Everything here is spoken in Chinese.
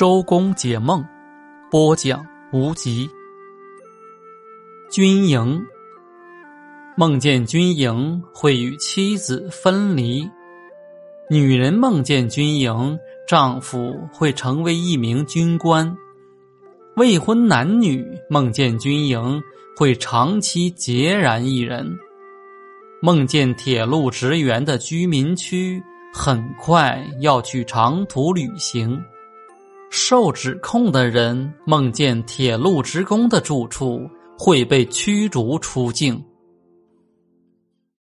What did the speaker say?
周公解梦，播讲无极。军营，梦见军营会与妻子分离；女人梦见军营，丈夫会成为一名军官；未婚男女梦见军营，会长期孑然一人；梦见铁路职员的居民区，很快要去长途旅行。受指控的人梦见铁路职工的住处会被驱逐出境。